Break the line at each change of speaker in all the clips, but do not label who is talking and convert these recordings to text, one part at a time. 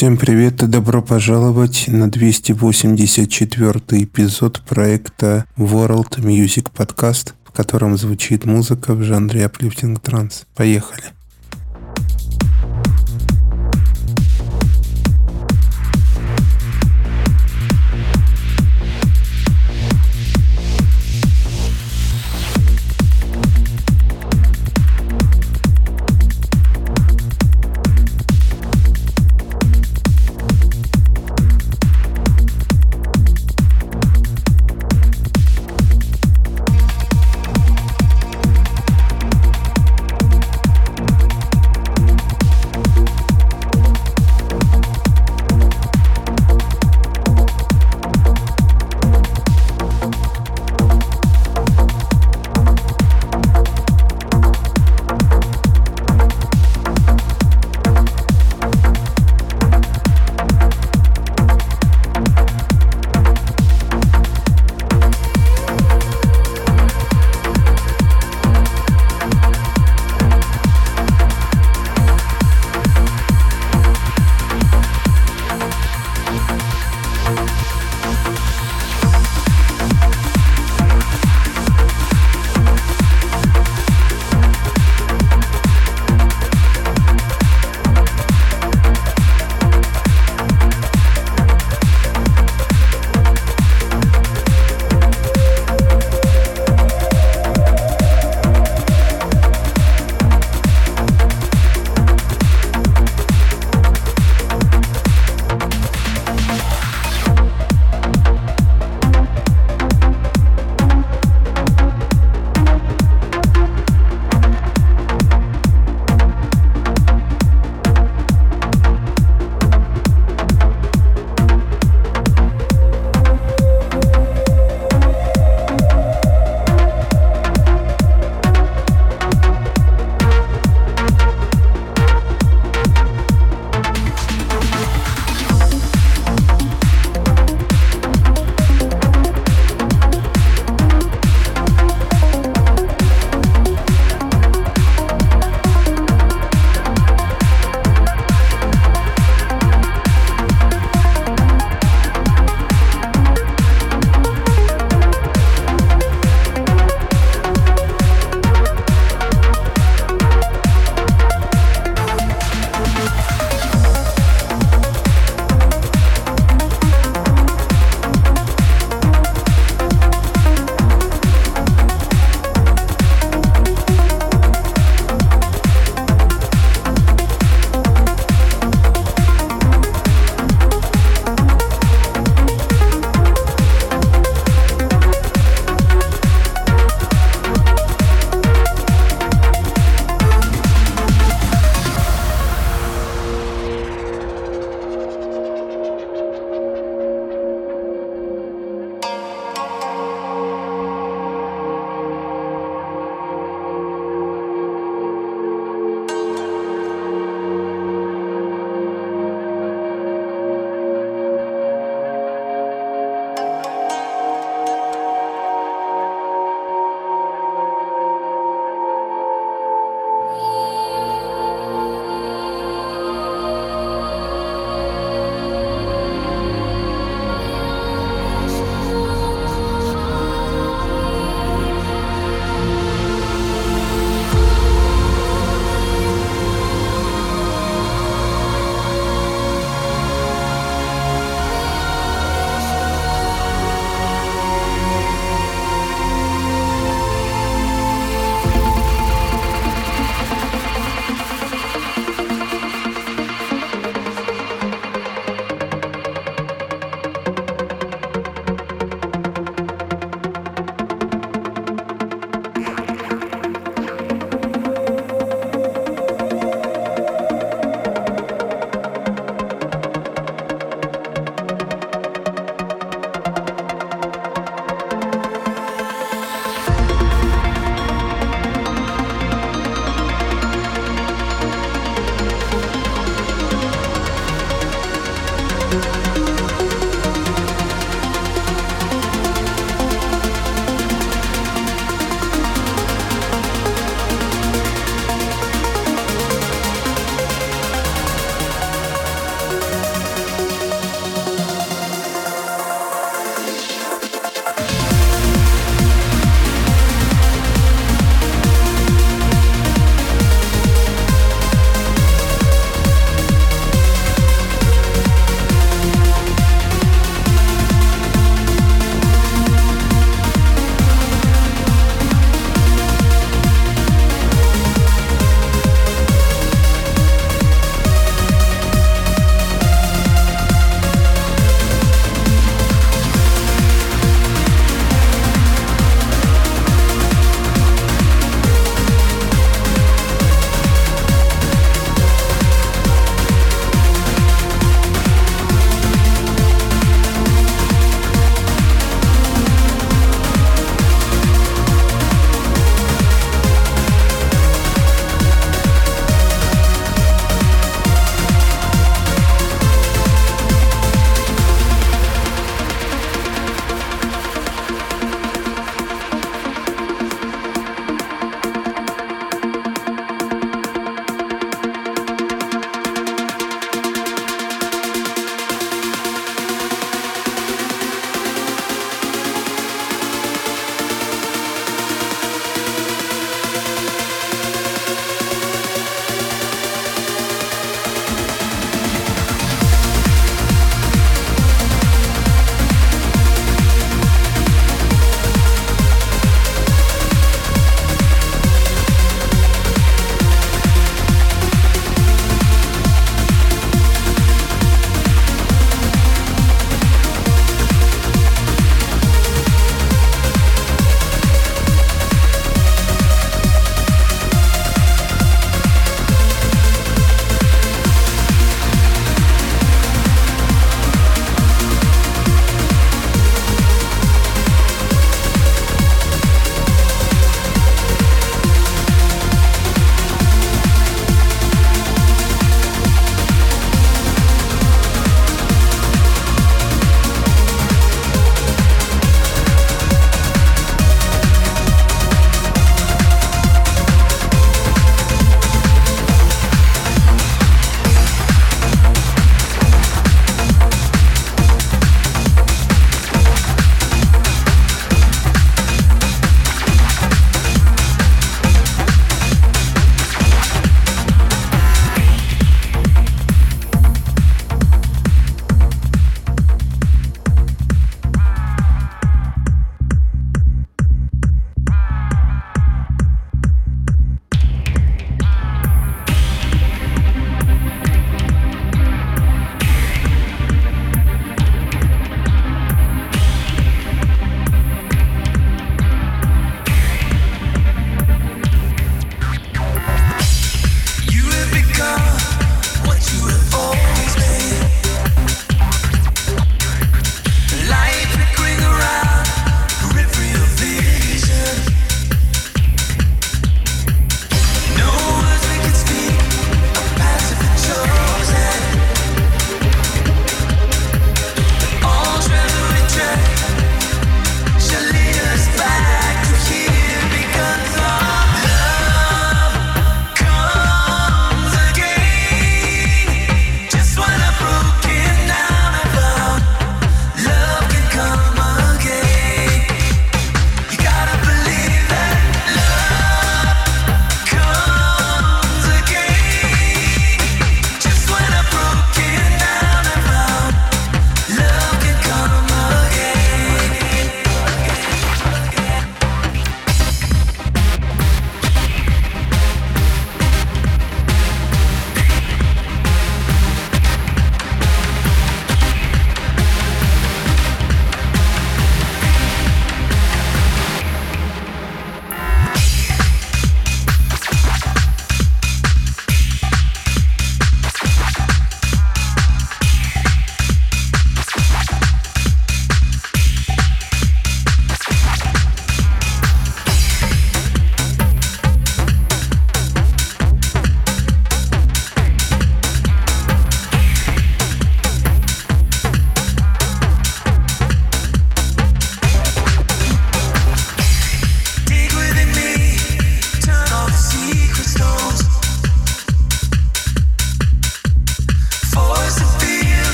Всем привет и добро пожаловать на 284 эпизод проекта World Music Podcast, в котором звучит музыка в жанре Uplifting Trance. Поехали!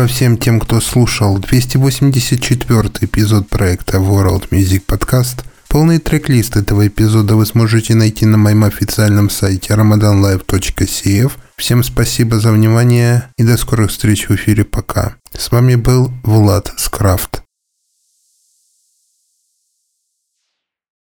Спасибо всем тем, кто слушал 284 эпизод проекта World Music Podcast. Полный трек-лист этого эпизода вы сможете найти на моем официальном сайте ramadanlive.cf. Всем спасибо за внимание и до скорых встреч в эфире. Пока. С вами был Влад Скрафт.